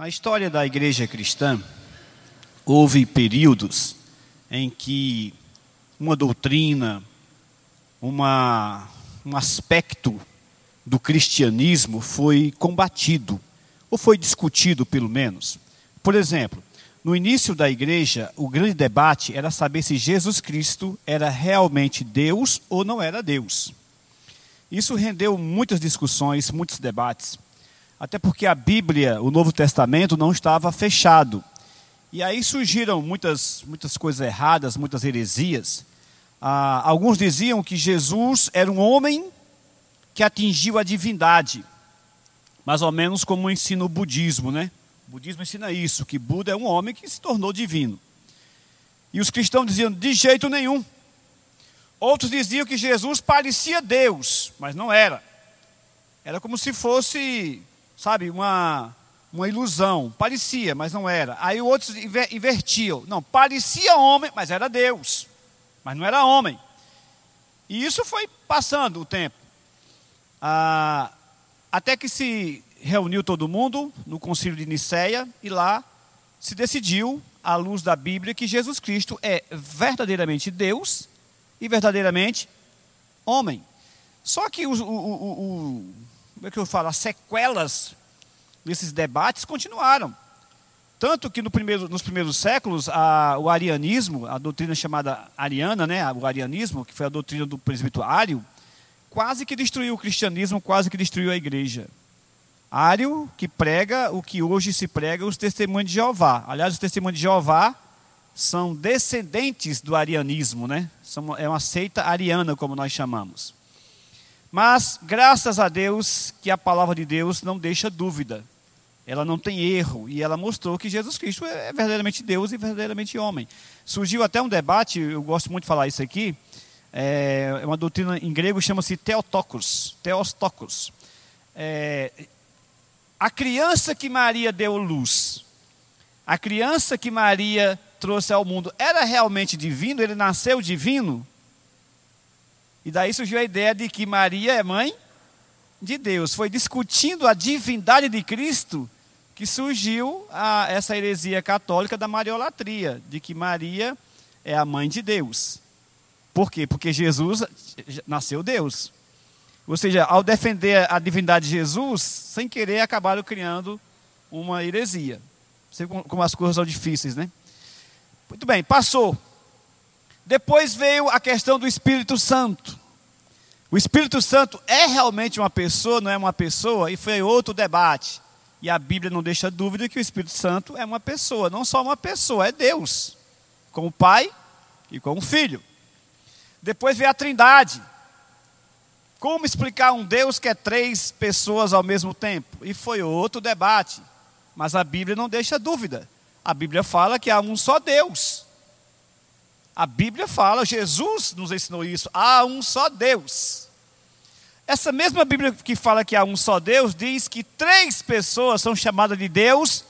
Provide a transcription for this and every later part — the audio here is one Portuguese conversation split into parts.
Na história da igreja cristã, houve períodos em que uma doutrina, uma, um aspecto do cristianismo foi combatido, ou foi discutido, pelo menos. Por exemplo, no início da igreja, o grande debate era saber se Jesus Cristo era realmente Deus ou não era Deus. Isso rendeu muitas discussões, muitos debates. Até porque a Bíblia, o Novo Testamento, não estava fechado. E aí surgiram muitas, muitas coisas erradas, muitas heresias. Ah, alguns diziam que Jesus era um homem que atingiu a divindade, mais ou menos como ensina o budismo, né? O budismo ensina isso, que Buda é um homem que se tornou divino. E os cristãos diziam, de jeito nenhum. Outros diziam que Jesus parecia Deus, mas não era. Era como se fosse sabe, uma, uma ilusão. Parecia, mas não era. Aí outros invertiam. Não, parecia homem, mas era Deus. Mas não era homem. E isso foi passando o tempo. Ah, até que se reuniu todo mundo no concílio de Nicéia e lá se decidiu, à luz da Bíblia, que Jesus Cristo é verdadeiramente Deus e verdadeiramente homem. Só que o, o, o, como é que eu falo, as sequelas desses debates continuaram. Tanto que no primeiro, nos primeiros séculos, a, o arianismo, a doutrina chamada ariana, né, o arianismo, que foi a doutrina do presbítero Ário, quase que destruiu o cristianismo, quase que destruiu a igreja. Ário, que prega o que hoje se prega os testemunhos de Jeová. Aliás, os testemunhos de Jeová são descendentes do arianismo, né? São, é uma seita ariana, como nós chamamos. Mas, graças a Deus, que a palavra de Deus não deixa dúvida. Ela não tem erro. E ela mostrou que Jesus Cristo é verdadeiramente Deus e verdadeiramente homem. Surgiu até um debate, eu gosto muito de falar isso aqui. É uma doutrina em grego chama-se Theotokos. Theostokos. É, a criança que Maria deu luz, a criança que Maria trouxe ao mundo, era realmente divino? Ele nasceu divino? E daí surgiu a ideia de que Maria é mãe de Deus. Foi discutindo a divindade de Cristo que surgiu a, essa heresia católica da mariolatria, de que Maria é a mãe de Deus. Por quê? Porque Jesus nasceu Deus. Ou seja, ao defender a divindade de Jesus, sem querer acabaram criando uma heresia. Sei como as coisas são difíceis, né? Muito bem, passou. Depois veio a questão do Espírito Santo. O Espírito Santo é realmente uma pessoa, não é uma pessoa? E foi outro debate. E a Bíblia não deixa dúvida que o Espírito Santo é uma pessoa, não só uma pessoa, é Deus, com o Pai e com o Filho. Depois veio a Trindade. Como explicar um Deus que é três pessoas ao mesmo tempo? E foi outro debate. Mas a Bíblia não deixa dúvida. A Bíblia fala que há um só Deus. A Bíblia fala, Jesus nos ensinou isso, há um só Deus. Essa mesma Bíblia que fala que há um só Deus, diz que três pessoas são chamadas de Deus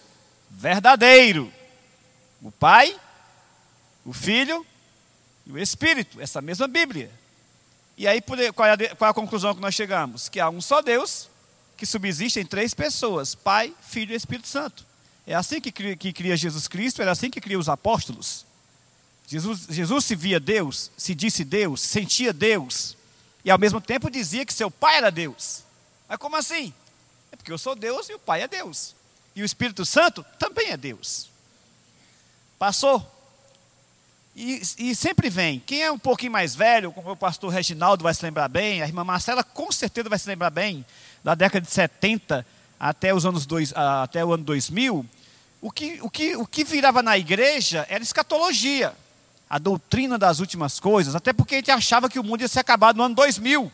verdadeiro: o Pai, o Filho e o Espírito. Essa mesma Bíblia. E aí, qual é, a, qual é a conclusão que nós chegamos? Que há um só Deus que subsiste em três pessoas: Pai, Filho e Espírito Santo. É assim que cria, que cria Jesus Cristo, era assim que cria os apóstolos. Jesus, Jesus se via Deus, se disse Deus, sentia Deus, e ao mesmo tempo dizia que seu pai era Deus. Mas como assim? É porque eu sou Deus e o pai é Deus. E o Espírito Santo também é Deus. Passou. E, e, sempre vem. Quem é um pouquinho mais velho, como o pastor Reginaldo vai se lembrar bem, a irmã Marcela com certeza vai se lembrar bem, da década de 70 até, os anos dois, até o ano 2000, o que, o, que, o que virava na igreja era escatologia a doutrina das últimas coisas, até porque a gente achava que o mundo ia se acabar no ano 2000.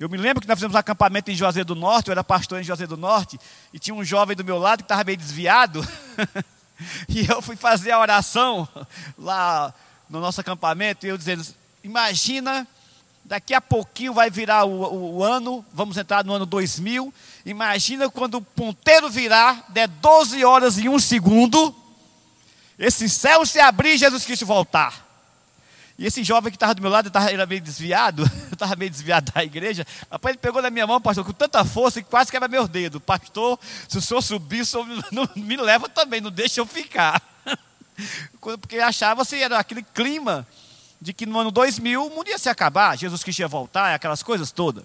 Eu me lembro que nós fizemos um acampamento em Juazeiro do Norte, eu era pastor em Juazeiro do Norte, e tinha um jovem do meu lado que estava meio desviado, e eu fui fazer a oração lá no nosso acampamento, e eu dizendo, imagina, daqui a pouquinho vai virar o, o, o ano, vamos entrar no ano 2000, imagina quando o ponteiro virar, der 12 horas e um segundo, esse céu se abrir Jesus Cristo voltar. E esse jovem que estava do meu lado, estava, era meio desviado, estava meio desviado da igreja. Rapaz, ele pegou na minha mão, pastor, com tanta força que quase quebra meu dedo. Pastor, se o senhor subir, o senhor não, me leva também, não deixa eu ficar. Porque achava se era aquele clima de que no ano 2000 o mundo ia se acabar, Jesus Cristo ia voltar, aquelas coisas todas.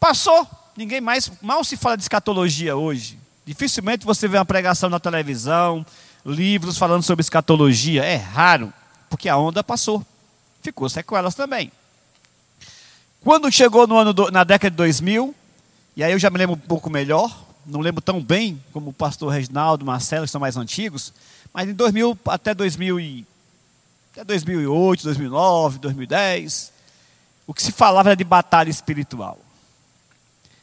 Passou, ninguém mais, mal se fala de escatologia hoje. Dificilmente você vê uma pregação na televisão, livros falando sobre escatologia. É raro, porque a onda passou. Ficou sequelas também. Quando chegou no ano do, na década de 2000, e aí eu já me lembro um pouco melhor, não lembro tão bem como o pastor Reginaldo, Marcelo, que são mais antigos, mas em 2000 até 2000 e, até 2008, 2009, 2010, o que se falava era de batalha espiritual.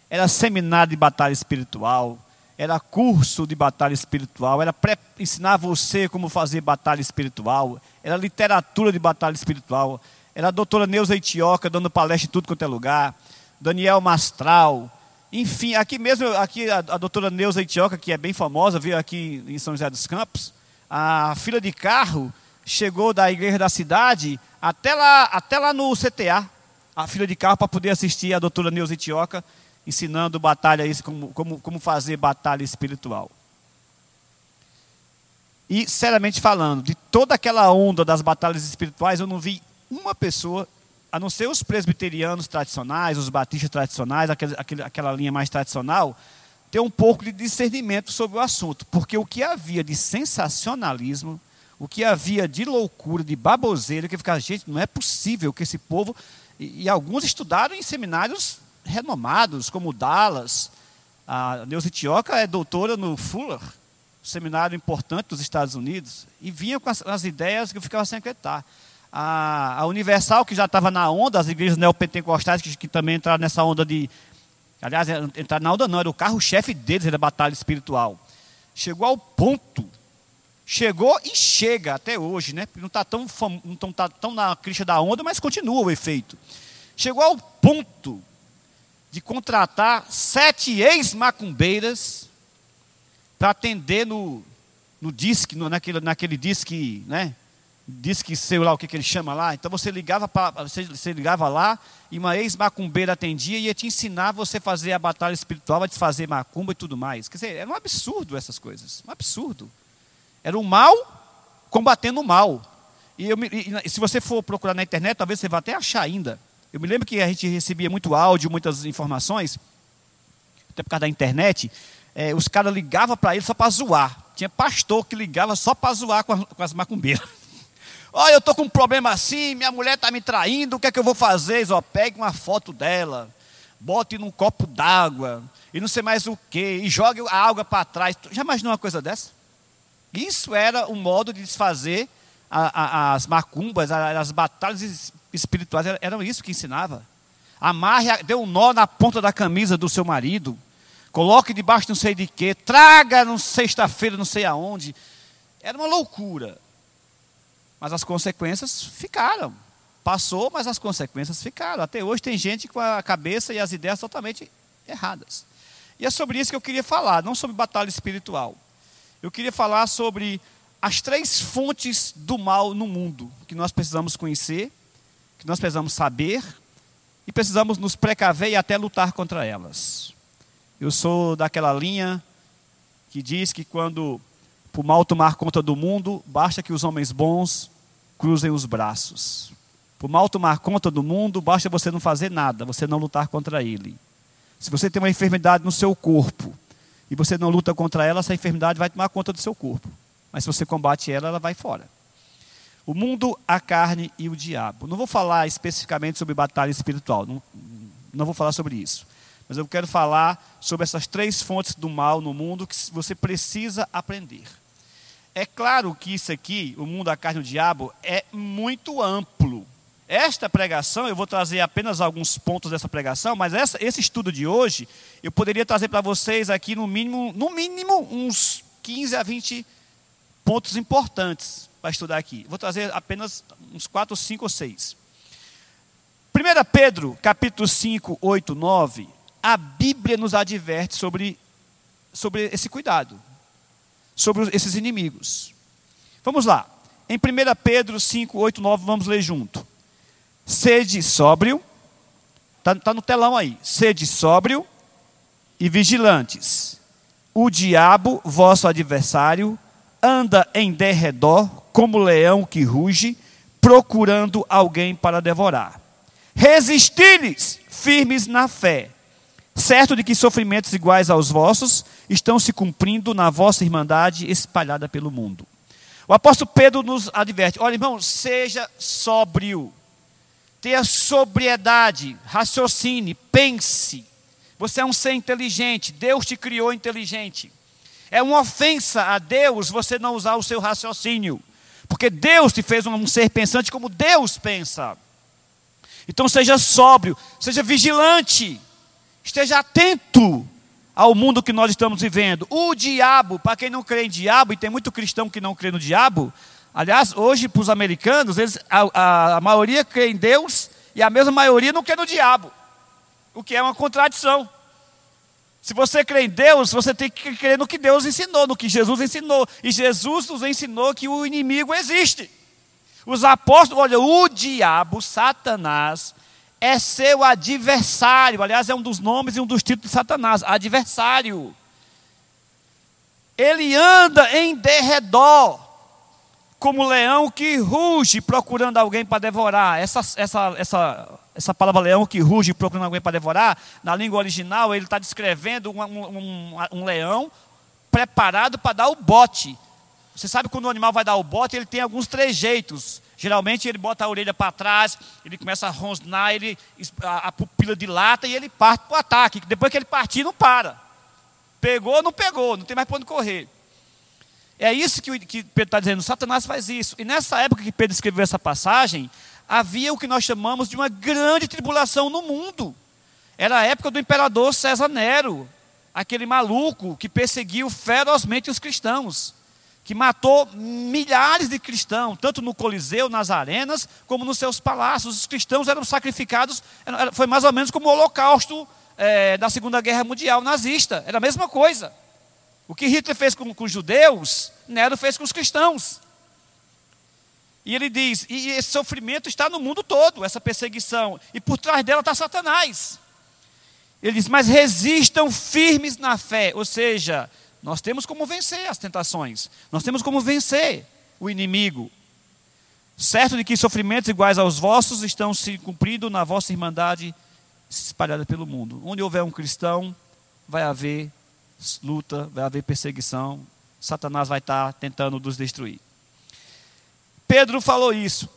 Era seminário de batalha espiritual, era curso de batalha espiritual, era ensinar você como fazer batalha espiritual, era literatura de batalha espiritual, era a doutora Neuza Itioca dando palestra em tudo quanto é lugar, Daniel Mastral, enfim, aqui mesmo, aqui a, a doutora Neuza Itioca, que é bem famosa, veio aqui em São José dos Campos, a fila de carro chegou da igreja da cidade até lá, até lá no CTA, a fila de carro para poder assistir a doutora Neuza Itioca ensinando batalha, como, como, como fazer batalha espiritual. E, seriamente falando, de toda aquela onda das batalhas espirituais, eu não vi uma pessoa, a não ser os presbiterianos tradicionais, os batistas tradicionais, aquele, aquele, aquela linha mais tradicional, ter um pouco de discernimento sobre o assunto. Porque o que havia de sensacionalismo, o que havia de loucura, de baboseira, que ficava, gente, não é possível que esse povo. E, e alguns estudaram em seminários renomados, como Dallas. A Neuza Tioca é doutora no Fuller, seminário importante dos Estados Unidos, e vinha com as, as ideias que eu ficava sem acreditar. A, a Universal, que já estava na onda, as igrejas neopentecostais, que, que também entraram nessa onda de. Aliás, entrar na onda não, era o carro-chefe deles, era batalha espiritual. Chegou ao ponto, chegou e chega até hoje, né? Não está tão, não tá tão na crista da onda, mas continua o efeito. Chegou ao ponto de contratar sete ex-macumbeiras para atender no, no disque, no, naquele, naquele disque, né? Disque, sei lá o que, que ele chama lá. Então você ligava, pra, você, você ligava lá e uma ex-macumbeira atendia e ia te ensinar você fazer a batalha espiritual, a desfazer macumba e tudo mais. Quer dizer, era um absurdo essas coisas. Um absurdo. Era o mal combatendo o mal. E, eu, e se você for procurar na internet, talvez você vá até achar ainda. Eu me lembro que a gente recebia muito áudio, muitas informações, até por causa da internet. É, os caras ligavam para ele só para zoar. Tinha pastor que ligava só para zoar com, a, com as macumbeiras. Olha, eu estou com um problema assim, minha mulher está me traindo, o que é que eu vou fazer? Ó, pegue uma foto dela, bote num copo d'água, e não sei mais o que, e jogue a água para trás. Já imaginou uma coisa dessa? Isso era um modo de desfazer a, a, as macumbas, as batalhas espirituais eram isso que ensinava. Amarre, dê um nó na ponta da camisa do seu marido. Coloque debaixo não sei de quê. Traga no sexta-feira não sei aonde. Era uma loucura. Mas as consequências ficaram. Passou, mas as consequências ficaram. Até hoje tem gente com a cabeça e as ideias totalmente erradas. E é sobre isso que eu queria falar, não sobre batalha espiritual. Eu queria falar sobre as três fontes do mal no mundo que nós precisamos conhecer que nós precisamos saber e precisamos nos precaver e até lutar contra elas. Eu sou daquela linha que diz que quando o mal tomar conta do mundo, basta que os homens bons cruzem os braços. Por mal tomar conta do mundo, basta você não fazer nada, você não lutar contra ele. Se você tem uma enfermidade no seu corpo e você não luta contra ela, essa enfermidade vai tomar conta do seu corpo. Mas se você combate ela, ela vai fora. O mundo, a carne e o diabo. Não vou falar especificamente sobre batalha espiritual, não, não vou falar sobre isso. Mas eu quero falar sobre essas três fontes do mal no mundo que você precisa aprender. É claro que isso aqui, o mundo, a carne e o diabo, é muito amplo. Esta pregação, eu vou trazer apenas alguns pontos dessa pregação, mas essa, esse estudo de hoje, eu poderia trazer para vocês aqui no mínimo, no mínimo uns 15 a 20 pontos importantes para estudar aqui. Vou trazer apenas uns 4, 5 ou 6. 1 Pedro, capítulo 5, 8, 9, a Bíblia nos adverte sobre, sobre esse cuidado, sobre esses inimigos. Vamos lá. Em 1 Pedro 5, 8, 9, vamos ler junto. Sede sóbrio, Está tá no telão aí. Sede sóbrio e vigilantes. O diabo, vosso adversário, anda em derredor como leão que ruge, procurando alguém para devorar. Resisti-lhes firmes na fé, certo de que sofrimentos iguais aos vossos estão se cumprindo na vossa irmandade espalhada pelo mundo. O apóstolo Pedro nos adverte: olha, irmão, seja sóbrio, tenha sobriedade, raciocine, pense. Você é um ser inteligente, Deus te criou inteligente. É uma ofensa a Deus você não usar o seu raciocínio, porque Deus te fez um ser pensante como Deus pensa. Então seja sóbrio, seja vigilante, esteja atento ao mundo que nós estamos vivendo. O diabo, para quem não crê em diabo, e tem muito cristão que não crê no diabo, aliás, hoje para os americanos, eles, a, a, a maioria crê em Deus e a mesma maioria não crê no diabo, o que é uma contradição. Se você crê em Deus, você tem que crer no que Deus ensinou, no que Jesus ensinou. E Jesus nos ensinou que o inimigo existe. Os apóstolos, olha, o diabo, Satanás, é seu adversário. Aliás, é um dos nomes e um dos títulos de Satanás: adversário. Ele anda em derredor, como leão que ruge procurando alguém para devorar. Essa, essa, essa, essa palavra leão que ruge procurando alguém para devorar, na língua original, ele está descrevendo um, um, um leão preparado para dar o bote. Você sabe quando o animal vai dar o bote, ele tem alguns trejeitos. Geralmente ele bota a orelha para trás, ele começa a rosnar, ele, a, a pupila dilata e ele parte para o ataque. Depois que ele partir, não para. Pegou, não pegou, não tem mais para onde correr. É isso que, que Pedro está dizendo, Satanás faz isso. E nessa época que Pedro escreveu essa passagem, havia o que nós chamamos de uma grande tribulação no mundo. Era a época do imperador César Nero, aquele maluco que perseguiu ferozmente os cristãos que matou milhares de cristãos, tanto no Coliseu, nas arenas, como nos seus palácios. Os cristãos eram sacrificados, foi mais ou menos como o holocausto é, da Segunda Guerra Mundial nazista, era a mesma coisa. O que Hitler fez com, com os judeus, Nero fez com os cristãos. E ele diz: e esse sofrimento está no mundo todo, essa perseguição, e por trás dela está Satanás. Ele diz: mas resistam firmes na fé, ou seja, nós temos como vencer as tentações. Nós temos como vencer o inimigo. Certo de que sofrimentos iguais aos vossos estão se cumprindo na vossa irmandade espalhada pelo mundo. Onde houver um cristão, vai haver luta, vai haver perseguição. Satanás vai estar tentando nos destruir. Pedro falou isso.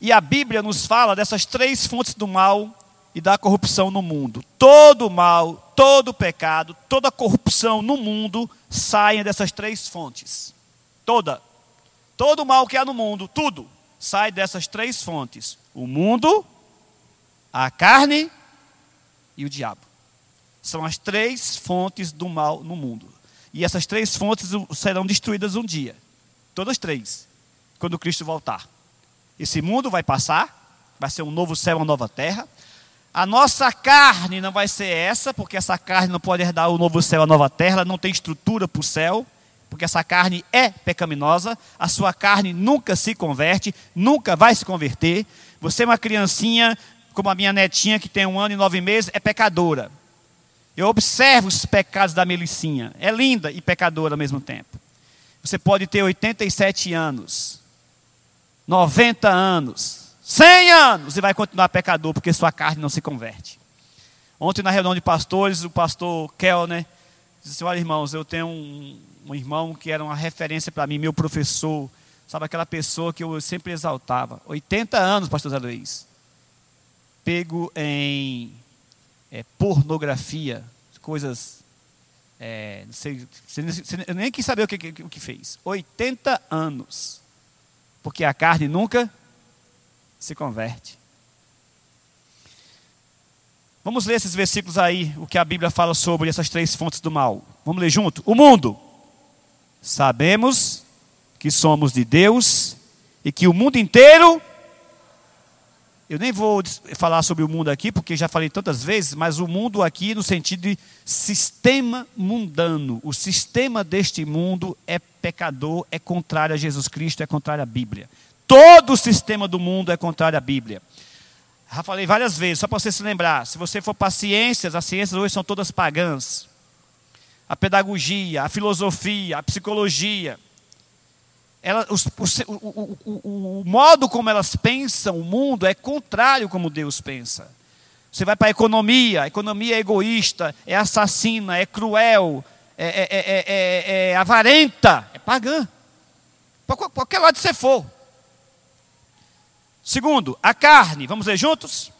E a Bíblia nos fala dessas três fontes do mal e da corrupção no mundo. Todo mal, todo pecado, toda corrupção no mundo saem dessas três fontes. Toda. Todo mal que há no mundo, tudo, sai dessas três fontes: o mundo, a carne e o diabo. São as três fontes do mal no mundo. E essas três fontes serão destruídas um dia. Todas três. Quando Cristo voltar. Esse mundo vai passar, vai ser um novo céu, uma nova terra. A nossa carne não vai ser essa, porque essa carne não pode herdar o novo céu, a nova terra, ela não tem estrutura para o céu, porque essa carne é pecaminosa, a sua carne nunca se converte, nunca vai se converter. Você é uma criancinha, como a minha netinha, que tem um ano e nove meses, é pecadora. Eu observo os pecados da Melicinha, é linda e pecadora ao mesmo tempo. Você pode ter 87 anos, 90 anos, 100 anos e vai continuar pecador porque sua carne não se converte. Ontem na reunião de pastores, o pastor Kellner disse assim, olha irmãos, eu tenho um, um irmão que era uma referência para mim, meu professor, sabe aquela pessoa que eu sempre exaltava. 80 anos, pastor Zé Luiz. Pego em é, pornografia, coisas é, não sei, eu nem quis saber o que, o que fez. 80 anos. Porque a carne nunca se converte. Vamos ler esses versículos aí, o que a Bíblia fala sobre essas três fontes do mal. Vamos ler junto? O mundo. Sabemos que somos de Deus e que o mundo inteiro. Eu nem vou falar sobre o mundo aqui, porque já falei tantas vezes, mas o mundo aqui no sentido de sistema mundano. O sistema deste mundo é pecador, é contrário a Jesus Cristo, é contrário à Bíblia. Todo o sistema do mundo é contrário à Bíblia. Já falei várias vezes, só para você se lembrar. Se você for para ciências, as ciências hoje são todas pagãs. A pedagogia, a filosofia, a psicologia. Ela, os, o, o, o, o modo como elas pensam o mundo é contrário como Deus pensa. Você vai para a economia, a economia é egoísta, é assassina, é cruel, é, é, é, é avarenta, é pagã. Para qualquer lado que você for. Segundo, a carne, vamos ler juntos?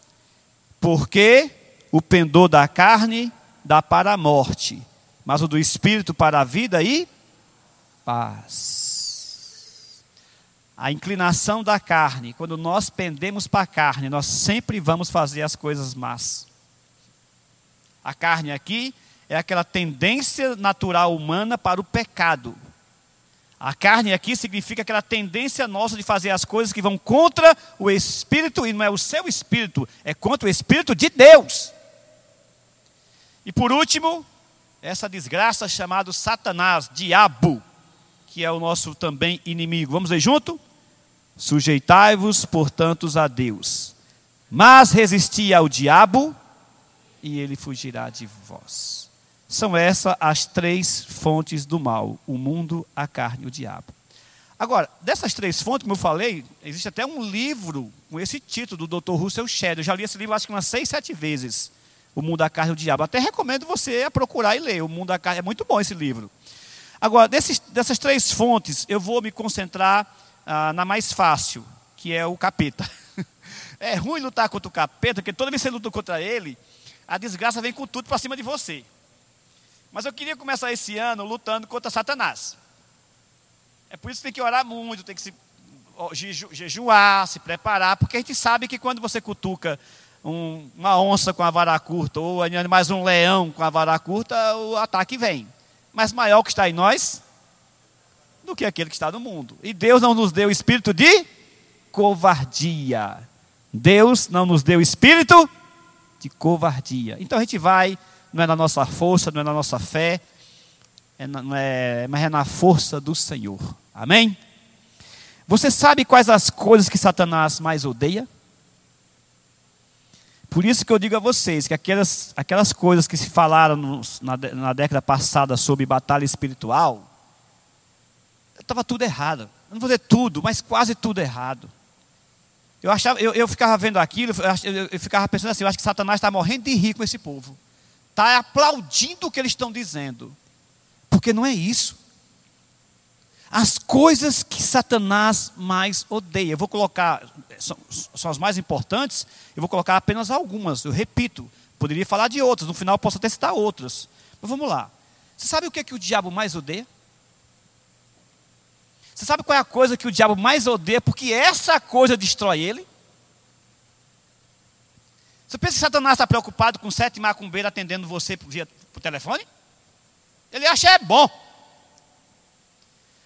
Porque o pendor da carne dá para a morte, mas o do espírito para a vida e paz. A inclinação da carne, quando nós pendemos para a carne, nós sempre vamos fazer as coisas más. A carne aqui é aquela tendência natural humana para o pecado. A carne aqui significa aquela tendência nossa de fazer as coisas que vão contra o espírito, e não é o seu espírito, é contra o espírito de Deus. E por último, essa desgraça chamada Satanás, diabo, que é o nosso também inimigo. Vamos ler junto? Sujeitai-vos, portanto, a Deus, mas resisti ao diabo, e ele fugirá de vós. São essas as três fontes do mal: o mundo, a carne e o diabo. Agora, dessas três fontes, como eu falei, existe até um livro com esse título do Dr. Russell Shedd. Eu já li esse livro acho que umas seis, sete vezes. O Mundo, a Carne e o Diabo. Até recomendo você a procurar e ler. O Mundo, a Carne. É muito bom esse livro. Agora, desses, dessas três fontes, eu vou me concentrar ah, na mais fácil, que é o capeta. é ruim lutar contra o capeta, porque toda vez que você luta contra ele, a desgraça vem com tudo para cima de você. Mas eu queria começar esse ano lutando contra Satanás. É por isso que tem que orar muito, tem que se jejuar, se preparar, porque a gente sabe que quando você cutuca um, uma onça com a vara curta, ou mais um leão com a vara curta, o ataque vem. Mas maior que está em nós do que aquele que está no mundo. E Deus não nos deu espírito de covardia. Deus não nos deu espírito de covardia. Então a gente vai não é na nossa força, não é na nossa fé, é na, é, mas é na força do Senhor. Amém? Você sabe quais as coisas que Satanás mais odeia? Por isso que eu digo a vocês que aquelas, aquelas coisas que se falaram na, na década passada sobre batalha espiritual, estava tudo errado. Eu não vou dizer tudo, mas quase tudo errado. Eu, achava, eu, eu ficava vendo aquilo, eu, eu, eu ficava pensando assim, eu acho que Satanás está morrendo de rir com esse povo está aplaudindo o que eles estão dizendo. Porque não é isso. As coisas que Satanás mais odeia. Eu vou colocar, são, são as mais importantes, eu vou colocar apenas algumas. Eu repito, poderia falar de outras, no final posso até citar outras. Mas vamos lá. Você sabe o que, é que o diabo mais odeia? Você sabe qual é a coisa que o diabo mais odeia? Porque essa coisa destrói ele? Você pensa que Satanás está preocupado com sete macumbeiros atendendo você via, por telefone? Ele acha é bom.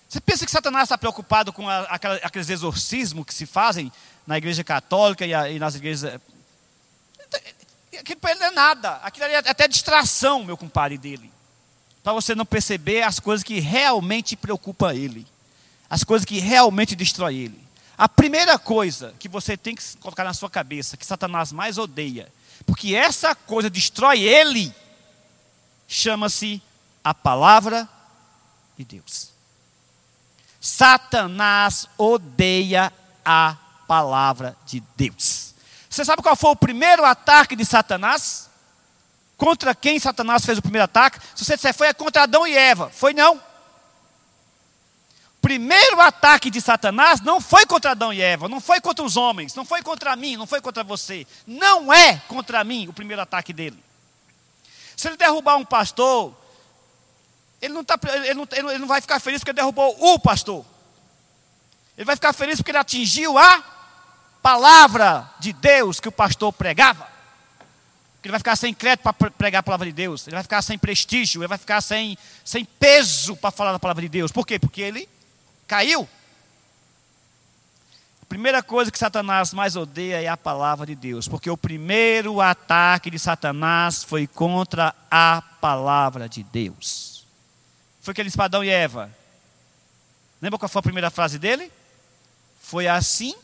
Você pensa que Satanás está preocupado com a, aquela, aqueles exorcismos que se fazem na igreja católica e, a, e nas igrejas. Aquilo para ele não é nada. Aquilo é até distração, meu compadre dele. Para você não perceber as coisas que realmente preocupam ele. As coisas que realmente destroem ele. A primeira coisa que você tem que colocar na sua cabeça, que Satanás mais odeia, porque essa coisa destrói ele, chama-se a palavra de Deus. Satanás odeia a palavra de Deus. Você sabe qual foi o primeiro ataque de Satanás? Contra quem Satanás fez o primeiro ataque? Se você disser foi contra Adão e Eva, foi não primeiro ataque de Satanás não foi contra Adão e Eva, não foi contra os homens, não foi contra mim, não foi contra você. Não é contra mim o primeiro ataque dele. Se ele derrubar um pastor, ele não, tá, ele não, ele não vai ficar feliz porque derrubou o pastor. Ele vai ficar feliz porque ele atingiu a palavra de Deus que o pastor pregava. Ele vai ficar sem crédito para pregar a palavra de Deus. Ele vai ficar sem prestígio. Ele vai ficar sem, sem peso para falar da palavra de Deus. Por quê? Porque ele caiu. A primeira coisa que Satanás mais odeia é a palavra de Deus, porque o primeiro ataque de Satanás foi contra a palavra de Deus. Foi aquele espadão e Eva. Lembra qual foi a primeira frase dele? Foi assim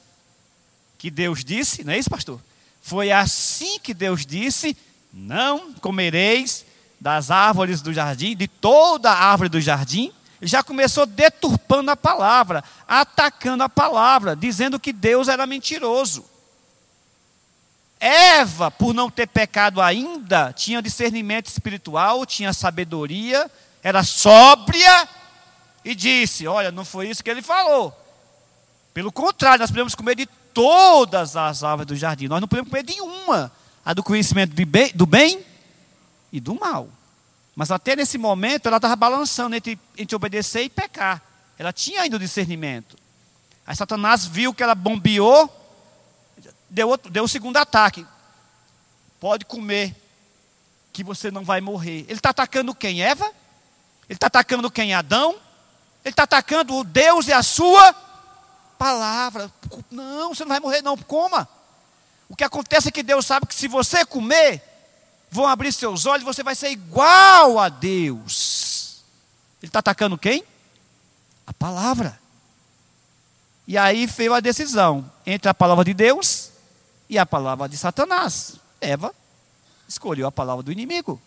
que Deus disse, não é isso, pastor? Foi assim que Deus disse: Não comereis das árvores do jardim, de toda a árvore do jardim. Já começou deturpando a palavra, atacando a palavra, dizendo que Deus era mentiroso. Eva, por não ter pecado ainda, tinha discernimento espiritual, tinha sabedoria, era sóbria e disse: Olha, não foi isso que ele falou. Pelo contrário, nós podemos comer de todas as árvores do jardim, nós não podemos comer de uma, a do conhecimento do bem, do bem e do mal. Mas até nesse momento ela estava balançando entre, entre obedecer e pecar. Ela tinha ainda o discernimento. Aí Satanás viu que ela bombeou, deu, outro, deu o segundo ataque. Pode comer, que você não vai morrer. Ele está atacando quem? Eva? Ele está atacando quem? Adão? Ele está atacando o Deus e a sua palavra. Não, você não vai morrer, não. Coma. O que acontece é que Deus sabe que se você comer, vão abrir seus olhos você vai ser igual a Deus. Ele está atacando quem? A palavra. E aí veio a decisão entre a palavra de Deus e a palavra de Satanás. Eva escolheu a palavra do inimigo.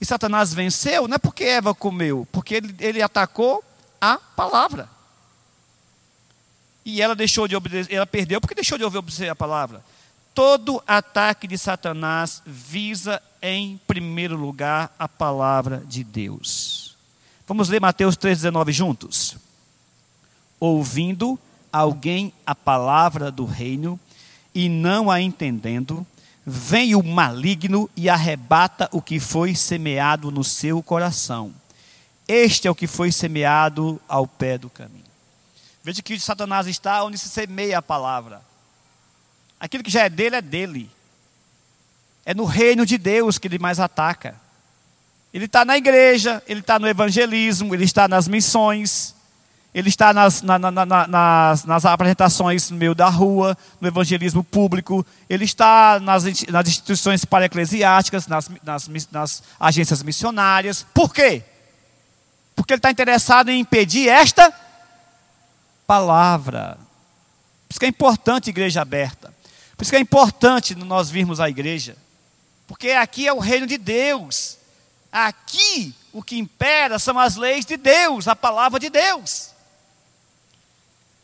E Satanás venceu, não é porque Eva comeu, porque ele, ele atacou a palavra. E ela deixou de obedecer, ela perdeu porque deixou de obedecer a palavra. Todo ataque de Satanás visa, em primeiro lugar, a palavra de Deus. Vamos ler Mateus 3,19 juntos? Ouvindo alguém a palavra do reino e não a entendendo, vem o maligno e arrebata o que foi semeado no seu coração. Este é o que foi semeado ao pé do caminho. Veja que Satanás está onde se semeia a palavra. Aquilo que já é dele é dele. É no reino de Deus que ele mais ataca. Ele está na igreja, ele está no evangelismo, ele está nas missões, ele está nas, na, na, na, nas, nas, apresentações no meio da rua, no evangelismo público, ele está nas, nas instituições para-eclesiásticas, nas, nas agências missionárias. Por quê? Porque ele está interessado em impedir esta palavra. Por isso que é importante igreja aberta. Por isso que é importante nós virmos à igreja. Porque aqui é o reino de Deus. Aqui o que impera são as leis de Deus, a palavra de Deus.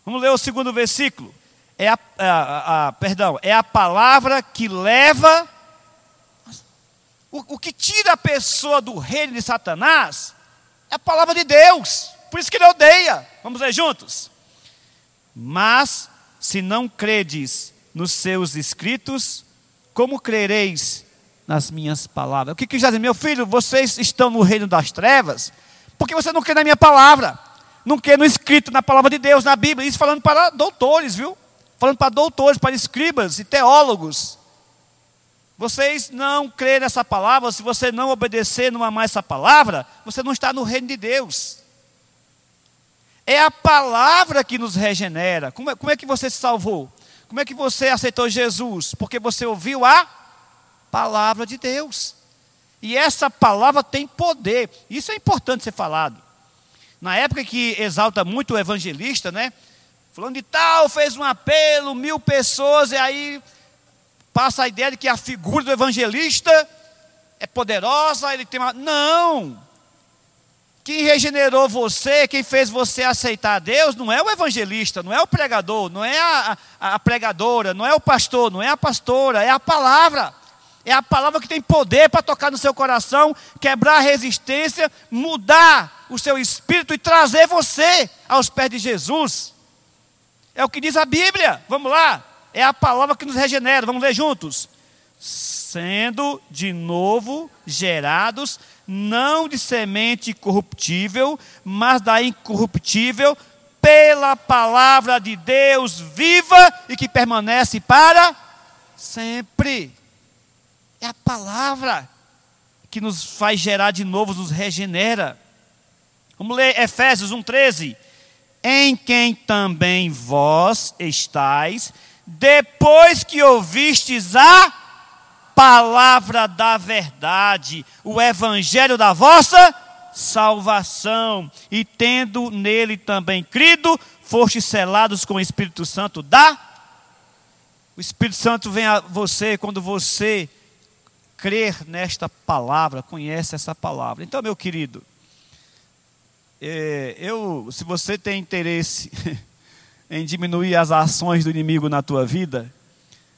Vamos ler o segundo versículo. É a, a, a perdão, é a palavra que leva. O, o que tira a pessoa do reino de Satanás é a palavra de Deus. Por isso que ele odeia. Vamos ler juntos. Mas se não credes nos seus escritos, como crereis nas minhas palavras? O que, já diz, meu filho, vocês estão no reino das trevas, porque você não crê na minha palavra, não crê no escrito, na palavra de Deus, na Bíblia, isso falando para doutores, viu? Falando para doutores, para escribas e teólogos. Vocês não crêem nessa palavra, se você não obedecer, não amar essa palavra, você não está no reino de Deus. É a palavra que nos regenera. Como é, como é que você se salvou? Como é que você aceitou Jesus? Porque você ouviu a palavra de Deus. E essa palavra tem poder. Isso é importante ser falado. Na época que exalta muito o evangelista, né? Falando de tal, fez um apelo, mil pessoas, e aí passa a ideia de que a figura do evangelista é poderosa, ele tem uma. Não! Quem regenerou você, quem fez você aceitar a Deus, não é o evangelista, não é o pregador, não é a, a, a, pregadora, não é o pastor, não é a pastora, é a palavra. É a palavra que tem poder para tocar no seu coração, quebrar a resistência, mudar o seu espírito e trazer você aos pés de Jesus. É o que diz a Bíblia. Vamos lá. É a palavra que nos regenera. Vamos ler juntos. Sendo de novo gerados não de semente corruptível, mas da incorruptível, pela palavra de Deus viva e que permanece para sempre. É a palavra que nos faz gerar de novo, nos regenera. Vamos ler Efésios 1,13. Em quem também vós estáis, depois que ouvistes a palavra da verdade, o evangelho da vossa salvação, e tendo nele também crido, fostes selados com o Espírito Santo da O Espírito Santo vem a você quando você crer nesta palavra, conhece essa palavra. Então, meu querido, é, eu, se você tem interesse em diminuir as ações do inimigo na tua vida,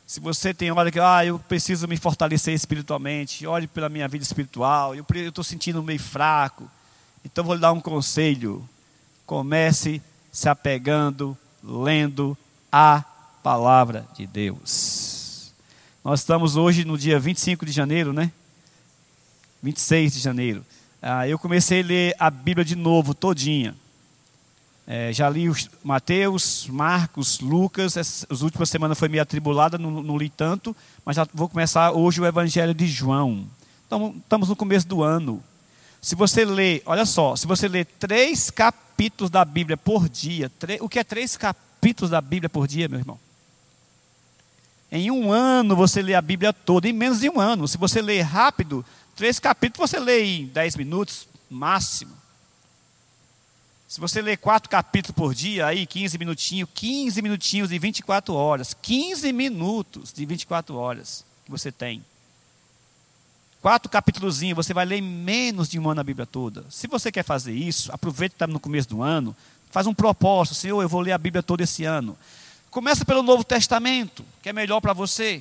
se você tem hora que, ah, eu preciso me fortalecer espiritualmente, olhe pela minha vida espiritual, eu estou sentindo meio fraco, então vou lhe dar um conselho. Comece se apegando, lendo a palavra de Deus. Nós estamos hoje no dia 25 de janeiro, né? 26 de janeiro. Ah, eu comecei a ler a Bíblia de novo, todinha. É, já li os Mateus, Marcos, Lucas. As últimas semanas foi meio atribulada, não, não, li tanto, mas já vou começar hoje o Evangelho de João. Então, estamos no começo do ano. Se você ler, olha só, se você ler três capítulos da Bíblia por dia, o que é três capítulos da Bíblia por dia, meu irmão? Em um ano você lê a Bíblia toda, em menos de um ano. Se você ler rápido, três capítulos você lê em dez minutos, máximo. Se você ler quatro capítulos por dia, aí 15 minutinhos, 15 minutinhos de 24 horas. 15 minutos de 24 horas que você tem. Quatro capítulos, você vai ler menos de um ano a Bíblia toda. Se você quer fazer isso, aproveita que está no começo do ano, faz um propósito, Senhor, eu vou ler a Bíblia toda esse ano. Começa pelo Novo Testamento, que é melhor para você.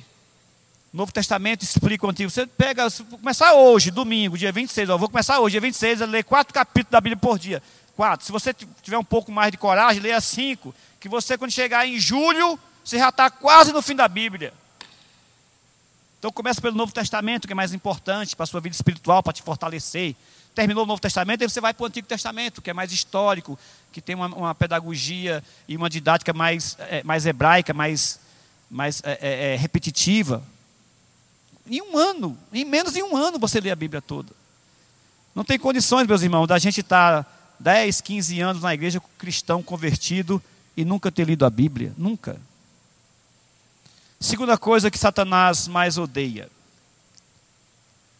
Novo Testamento explica contigo. Você pega, começar hoje, domingo, dia 26, ó, vou começar hoje, dia 26, a ler quatro capítulos da Bíblia por dia. Quatro. Se você tiver um pouco mais de coragem, leia cinco. Que você, quando chegar em julho, você já está quase no fim da Bíblia. Então começa pelo Novo Testamento, que é mais importante para a sua vida espiritual, para te fortalecer. Terminou o Novo Testamento, aí você vai para o Antigo Testamento, que é mais histórico, que tem uma, uma pedagogia e uma didática mais, é, mais hebraica, mais, mais é, é, é repetitiva. Em um ano, em menos de um ano, você lê a Bíblia toda. Não tem condições, meus irmãos, da gente estar 10, 15 anos na igreja cristão convertido e nunca ter lido a Bíblia. Nunca. Segunda coisa que Satanás mais odeia: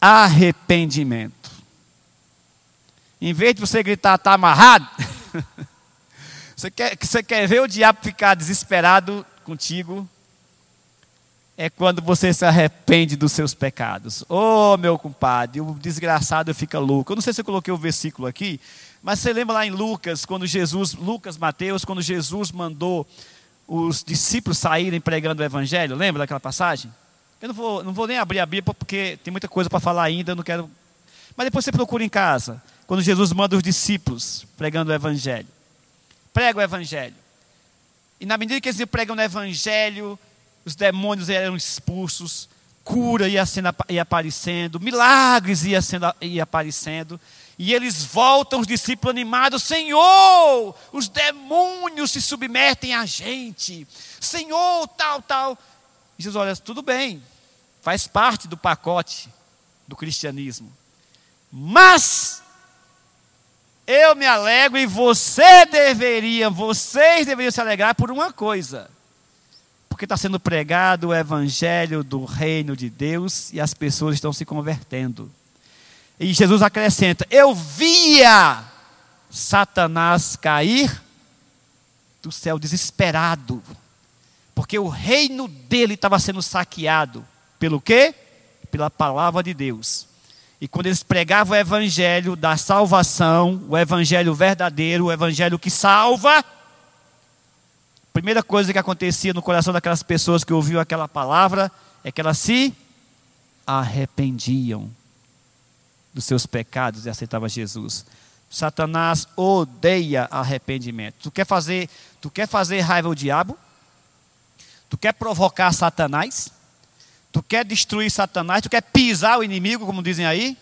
arrependimento. Em vez de você gritar, está amarrado, você, quer, você quer ver o diabo ficar desesperado contigo, é quando você se arrepende dos seus pecados. Oh, meu compadre, o desgraçado fica louco. Eu não sei se eu coloquei o versículo aqui, mas você lembra lá em Lucas, quando Jesus, Lucas, Mateus, quando Jesus mandou os discípulos saírem pregando o evangelho, lembra daquela passagem? Eu não vou, não vou nem abrir a Bíblia porque tem muita coisa para falar ainda, eu não quero. Mas depois você procura em casa, quando Jesus manda os discípulos pregando o evangelho. Prega o evangelho. E na medida que eles pregando o evangelho, os demônios eram expulsos, cura ia, sendo, ia aparecendo, milagres ia, sendo, ia aparecendo. E eles voltam, os discípulos animados: Senhor, os demônios se submetem a gente. Senhor, tal, tal. E Jesus olha: tudo bem, faz parte do pacote do cristianismo. Mas eu me alegro e você deveria, vocês deveriam se alegrar por uma coisa. Porque está sendo pregado o evangelho do reino de Deus e as pessoas estão se convertendo. E Jesus acrescenta: Eu via Satanás cair do céu desesperado, porque o reino dele estava sendo saqueado. Pelo quê? Pela palavra de Deus. E quando eles pregavam o evangelho da salvação, o evangelho verdadeiro, o evangelho que salva, a primeira coisa que acontecia no coração daquelas pessoas que ouviam aquela palavra é que elas se arrependiam dos seus pecados e aceitava Jesus. Satanás odeia arrependimento. Tu quer fazer, tu quer fazer raiva ao diabo? Tu quer provocar Satanás? Tu quer destruir Satanás? Tu quer pisar o inimigo, como dizem aí?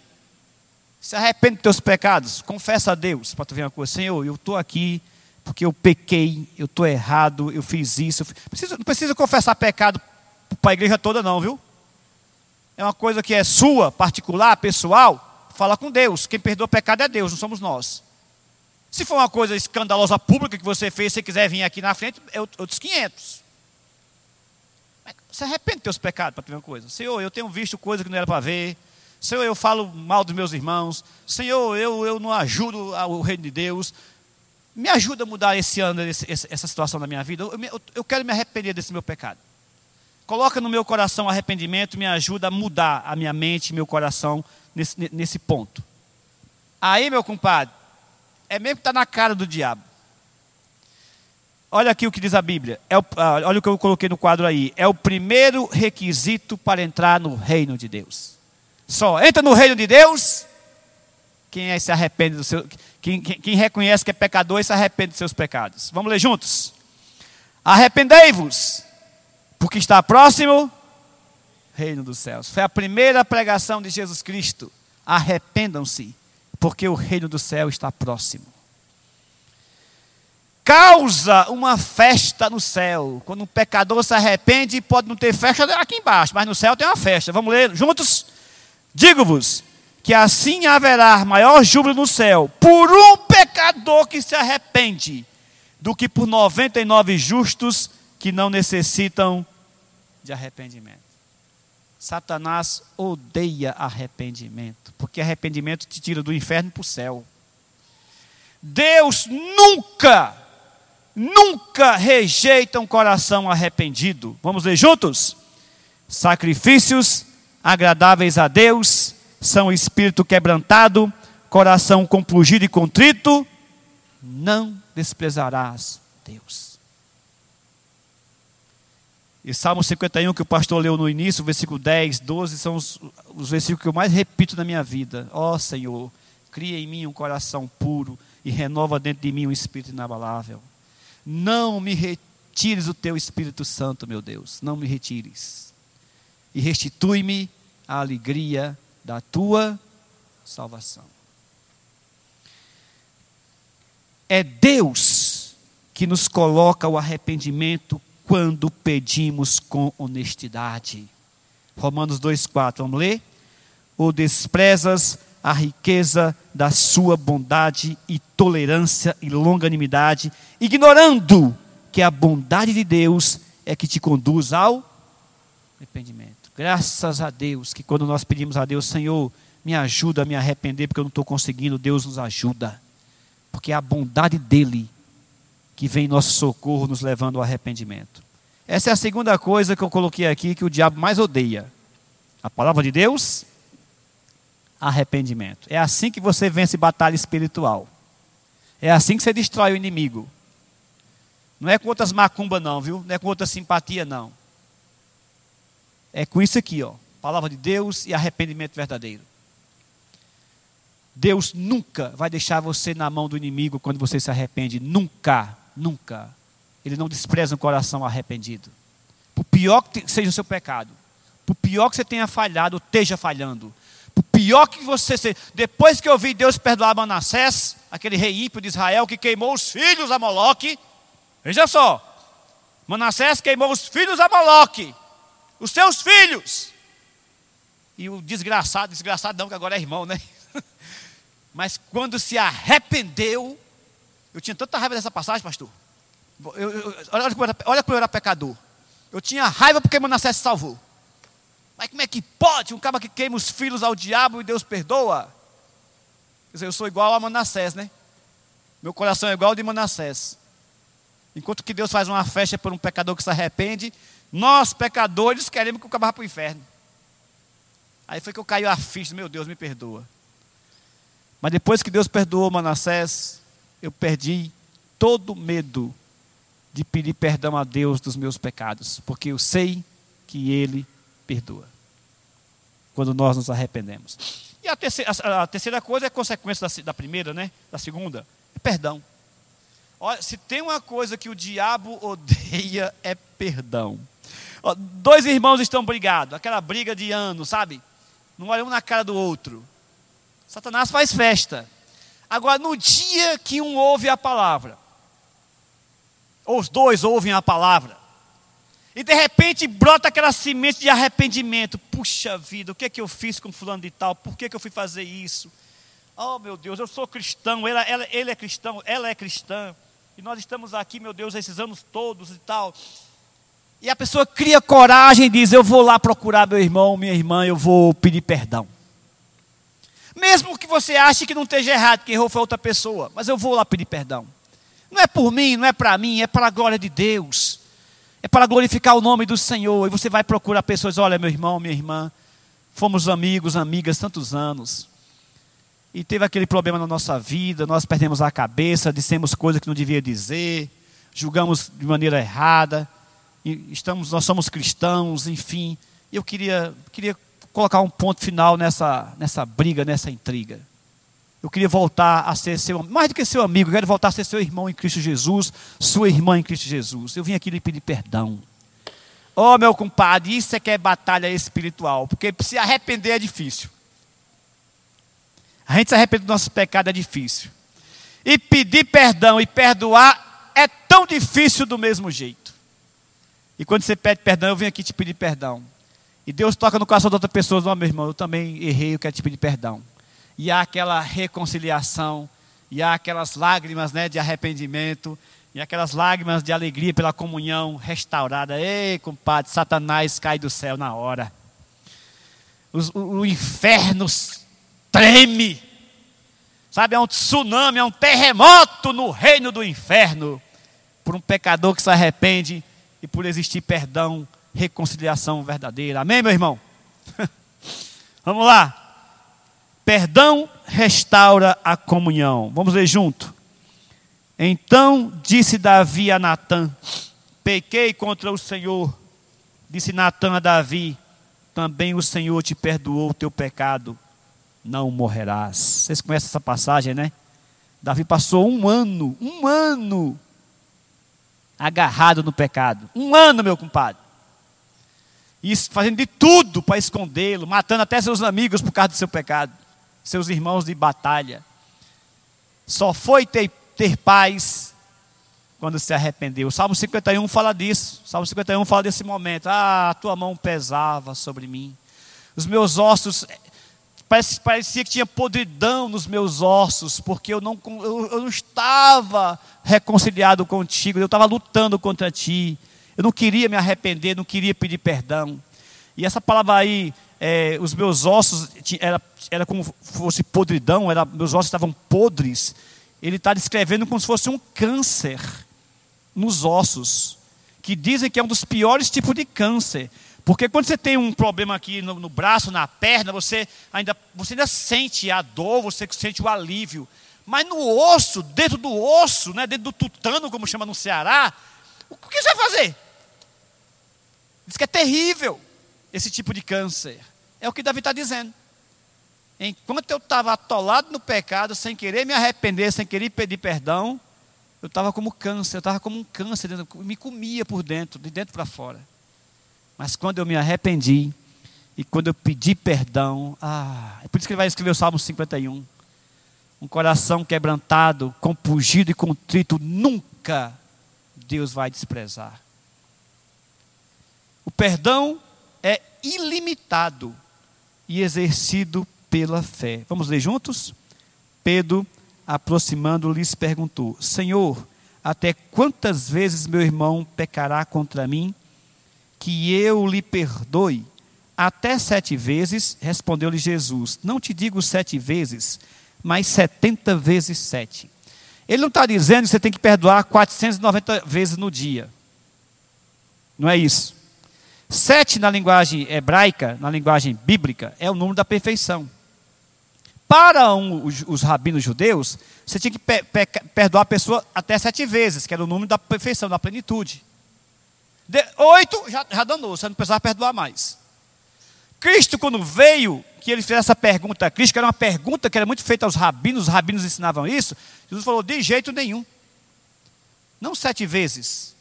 Se arrepende dos teus pecados, confessa a Deus para tu ver uma coisa. Senhor, eu estou aqui porque eu pequei, eu estou errado, eu fiz isso. Preciso, não precisa confessar pecado para a igreja toda, não, viu? É uma coisa que é sua, particular, pessoal fala com Deus. Quem perdoa o pecado é Deus, não somos nós. Se for uma coisa escandalosa pública que você fez, se quiser vir aqui na frente, é outros 500. Você arrepende dos teus pecados para ter uma coisa. Senhor, eu tenho visto coisa que não era para ver. Senhor, eu falo mal dos meus irmãos. Senhor, eu, eu não ajudo o reino de Deus. Me ajuda a mudar esse ano, esse, essa situação da minha vida. Eu, eu, eu quero me arrepender desse meu pecado. coloca no meu coração arrependimento, me ajuda a mudar a minha mente, meu coração nesse, nesse ponto. Aí, meu compadre, é mesmo que está na cara do diabo. Olha aqui o que diz a Bíblia. É o, ah, olha o que eu coloquei no quadro aí. É o primeiro requisito para entrar no reino de Deus. Só entra no reino de Deus quem é, se arrepende do seu, quem, quem, quem reconhece que é pecador e se arrepende dos seus pecados. Vamos ler juntos. Arrependei-vos, porque está próximo reino dos céus. Foi a primeira pregação de Jesus Cristo. Arrependam-se, porque o reino do céu está próximo causa uma festa no céu. Quando um pecador se arrepende, pode não ter festa aqui embaixo, mas no céu tem uma festa. Vamos ler juntos? Digo-vos que assim haverá maior júbilo no céu por um pecador que se arrepende, do que por 99 justos que não necessitam de arrependimento. Satanás odeia arrependimento, porque arrependimento te tira do inferno para o céu. Deus nunca nunca rejeita um coração arrependido. Vamos ler juntos? Sacrifícios agradáveis a Deus são espírito quebrantado, coração compungido e contrito, não desprezarás Deus. E Salmo 51, que o pastor leu no início, versículo 10, 12, são os, os versículos que eu mais repito na minha vida. Ó oh, Senhor, cria em mim um coração puro e renova dentro de mim um espírito inabalável. Não me retires o teu Espírito Santo, meu Deus, não me retires. E restitui-me a alegria da tua salvação. É Deus que nos coloca o arrependimento quando pedimos com honestidade. Romanos 2,4, vamos ler? Ou desprezas a riqueza da sua bondade e tolerância e longanimidade, ignorando que a bondade de Deus é que te conduz ao arrependimento. Graças a Deus que quando nós pedimos a Deus, Senhor, me ajuda a me arrepender porque eu não estou conseguindo, Deus nos ajuda. Porque é a bondade dele que vem em nosso socorro nos levando ao arrependimento. Essa é a segunda coisa que eu coloquei aqui que o diabo mais odeia. A palavra de Deus arrependimento. É assim que você vence batalha espiritual. É assim que você destrói o inimigo. Não é com outras macumbas, não, viu? Não é com outra simpatia, não. É com isso aqui, ó. Palavra de Deus e arrependimento verdadeiro. Deus nunca vai deixar você na mão do inimigo quando você se arrepende. Nunca, nunca. Ele não despreza um coração arrependido. Por pior que seja o seu pecado, por pior que você tenha falhado, esteja falhando, o pior que você ser. Depois que eu vi Deus perdoar Manassés, aquele rei ímpio de Israel que queimou os filhos a Moloque. Veja só. Manassés queimou os filhos a Moloque. Os seus filhos. E o desgraçado, não, que agora é irmão, né? Mas quando se arrependeu, eu tinha tanta raiva dessa passagem, pastor. Eu, eu, olha, olha como eu era pecador. Eu tinha raiva porque Manassés se salvou. Mas como é que pode um cara que queima os filhos ao diabo e Deus perdoa? Quer dizer, eu sou igual a Manassés, né? Meu coração é igual ao de Manassés. Enquanto que Deus faz uma festa por um pecador que se arrepende, nós, pecadores, queremos que o cara vá para o inferno. Aí foi que eu caí a ficha, meu Deus, me perdoa. Mas depois que Deus perdoou Manassés, eu perdi todo medo de pedir perdão a Deus dos meus pecados, porque eu sei que Ele perdoa quando nós nos arrependemos. E a terceira, a terceira coisa é consequência da, da, primeira, né? Da segunda, é perdão. Olha, se tem uma coisa que o diabo odeia é perdão. Ó, dois irmãos estão brigados, aquela briga de anos, sabe? Não olham um na cara do outro. Satanás faz festa. Agora, no dia que um ouve a palavra, ou os dois ouvem a palavra, e de repente brota aquela semente de arrependimento. Puxa vida, o que é que eu fiz com fulano de tal? Por que, que eu fui fazer isso? Oh meu Deus, eu sou cristão, ela, ela, ele é cristão, ela é cristã. E nós estamos aqui, meu Deus, esses anos todos e tal. E a pessoa cria coragem e diz: Eu vou lá procurar meu irmão, minha irmã, eu vou pedir perdão. Mesmo que você ache que não esteja errado, que errou foi outra pessoa, mas eu vou lá pedir perdão. Não é por mim, não é para mim, é para a glória de Deus. É para glorificar o nome do Senhor. E você vai procurar pessoas, olha, meu irmão, minha irmã, fomos amigos, amigas tantos anos. E teve aquele problema na nossa vida, nós perdemos a cabeça, dissemos coisas que não devia dizer, julgamos de maneira errada. estamos, nós somos cristãos, enfim. Eu queria, queria colocar um ponto final nessa, nessa briga, nessa intriga. Eu queria voltar a ser seu, mais do que seu amigo, eu quero voltar a ser seu irmão em Cristo Jesus, sua irmã em Cristo Jesus. Eu vim aqui lhe pedir perdão. Oh, meu compadre, isso é que é batalha espiritual, porque se arrepender é difícil. A gente se arrepender do nosso pecado é difícil. E pedir perdão e perdoar é tão difícil do mesmo jeito. E quando você pede perdão, eu venho aqui te pedir perdão. E Deus toca no coração de outra pessoa, não, meu irmão, eu também errei, eu quero te pedir perdão e há aquela reconciliação, e há aquelas lágrimas né, de arrependimento, e aquelas lágrimas de alegria pela comunhão restaurada. Ei, compadre, Satanás cai do céu na hora. o, o inferno treme. Sabe, é um tsunami, é um terremoto no reino do inferno. Por um pecador que se arrepende e por existir perdão, reconciliação verdadeira. Amém, meu irmão? Vamos lá. Perdão restaura a comunhão. Vamos ler junto. Então disse Davi a Natã: Pequei contra o Senhor. Disse Natã a Davi: Também o Senhor te perdoou o teu pecado. Não morrerás. Vocês conhecem essa passagem, né? Davi passou um ano, um ano, agarrado no pecado. Um ano, meu compadre. Isso, fazendo de tudo para escondê-lo, matando até seus amigos por causa do seu pecado seus irmãos de batalha. Só foi ter, ter paz quando se arrependeu. O Salmo 51 fala disso. O Salmo 51 fala desse momento. Ah, a tua mão pesava sobre mim. Os meus ossos, parecia, parecia que tinha podridão nos meus ossos, porque eu não, eu, eu não estava reconciliado contigo, eu estava lutando contra ti. Eu não queria me arrepender, não queria pedir perdão. E essa palavra aí, é, os meus ossos, era, era como fosse podridão, era, meus ossos estavam podres. Ele está descrevendo como se fosse um câncer nos ossos, que dizem que é um dos piores tipos de câncer. Porque quando você tem um problema aqui no, no, braço, na perna, você ainda, você ainda sente a dor, você sente o alívio. Mas no osso, dentro do osso, né, dentro do tutano, como chama no Ceará, o que você vai fazer? Diz que é terrível esse tipo de câncer. É o que Davi está dizendo. Enquanto eu estava atolado no pecado, sem querer me arrepender, sem querer pedir perdão, eu estava como câncer, eu estava como um câncer, me comia por dentro, de dentro para fora. Mas quando eu me arrependi, e quando eu pedi perdão, ah, é por isso que ele vai escrever o Salmo 51. Um coração quebrantado, compungido e contrito, nunca Deus vai desprezar. O perdão é ilimitado e exercido pela fé. Vamos ler juntos? Pedro, aproximando-lhes, perguntou: Senhor, até quantas vezes meu irmão pecará contra mim, que eu lhe perdoe? Até sete vezes, respondeu-lhe Jesus: Não te digo sete vezes, mas setenta vezes sete. Ele não está dizendo que você tem que perdoar 490 vezes no dia. Não é isso. Sete na linguagem hebraica, na linguagem bíblica, é o número da perfeição. Para um, os, os, rabinos judeus, você tinha que pe, pe, perdoar a pessoa até sete vezes, que era o número da perfeição, da plenitude. De, oito já, já danou, você não precisava perdoar mais. Cristo, quando veio, que ele fez essa pergunta a Cristo, que era uma pergunta que era muito feita aos rabinos, os rabinos ensinavam isso, Jesus falou: de jeito nenhum. Não sete vezes,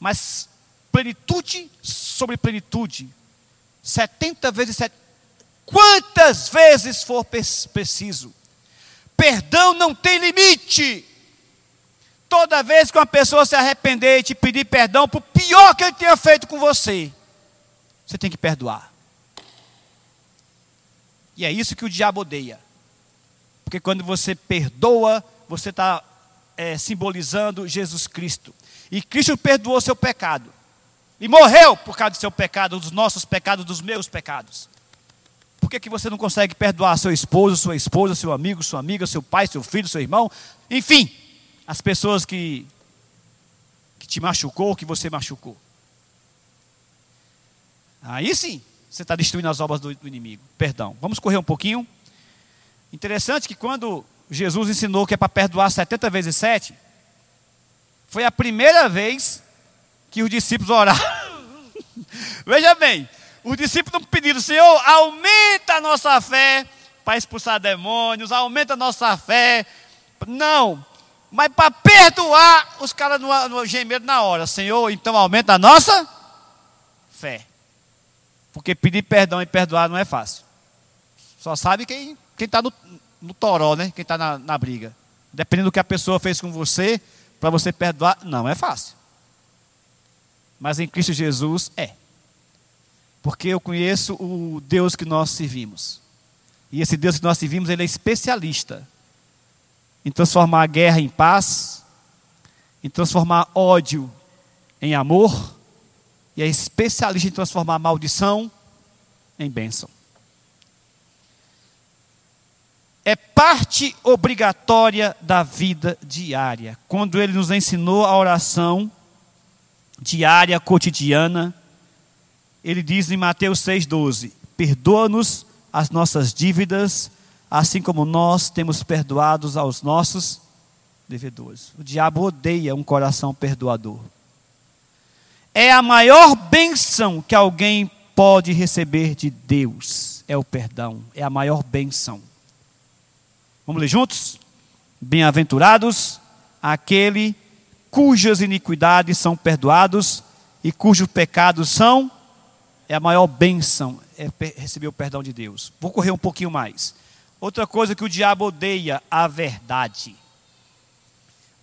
mas plenitude sobre plenitude. 70 vezes 7. Quantas vezes for preciso. Perdão não tem limite. Toda vez que uma pessoa se arrepender e te pedir perdão por pior que ele tenha feito com você, você tem que perdoar. E é isso que o diabo odeia. Porque quando você perdoa, você está é, simbolizando Jesus Cristo. E Cristo perdoou seu pecado. E morreu por causa do seu pecado, dos nossos pecados, dos meus pecados. Por que, que você não consegue perdoar seu esposo, sua esposa, seu amigo, sua amiga, seu pai, seu filho, seu irmão? Enfim, as pessoas que, que te machucou, que você machucou. Aí sim, você está destruindo as obras do, do inimigo. Perdão. Vamos correr um pouquinho. Interessante que quando Jesus ensinou que é para perdoar 70 vezes 7, foi a primeira vez que os discípulos oraram. Veja bem, os discípulos não pediram, Senhor, aumenta a nossa fé para expulsar demônios, aumenta a nossa fé. Não, mas para perdoar, os caras no, no gemeram na hora. Senhor, então aumenta a nossa fé. Porque pedir perdão e perdoar não é fácil. Só sabe quem está no, no toró, né? Quem está na, na briga. Dependendo do que a pessoa fez com você, para você perdoar, não é fácil. Mas em Cristo Jesus é. Porque eu conheço o Deus que nós servimos. E esse Deus que nós servimos, ele é especialista em transformar a guerra em paz, em transformar ódio em amor, e é especialista em transformar maldição em bênção. É parte obrigatória da vida diária. Quando ele nos ensinou a oração diária, cotidiana, ele diz em Mateus 6,12: Perdoa-nos as nossas dívidas, assim como nós temos perdoados aos nossos devedores. O diabo odeia um coração perdoador é a maior benção que alguém pode receber de Deus. É o perdão, é a maior benção. Vamos ler juntos? Bem-aventurados aquele cujas iniquidades são perdoados e cujos pecados são é a maior benção, é receber o perdão de Deus. Vou correr um pouquinho mais. Outra coisa que o diabo odeia, a verdade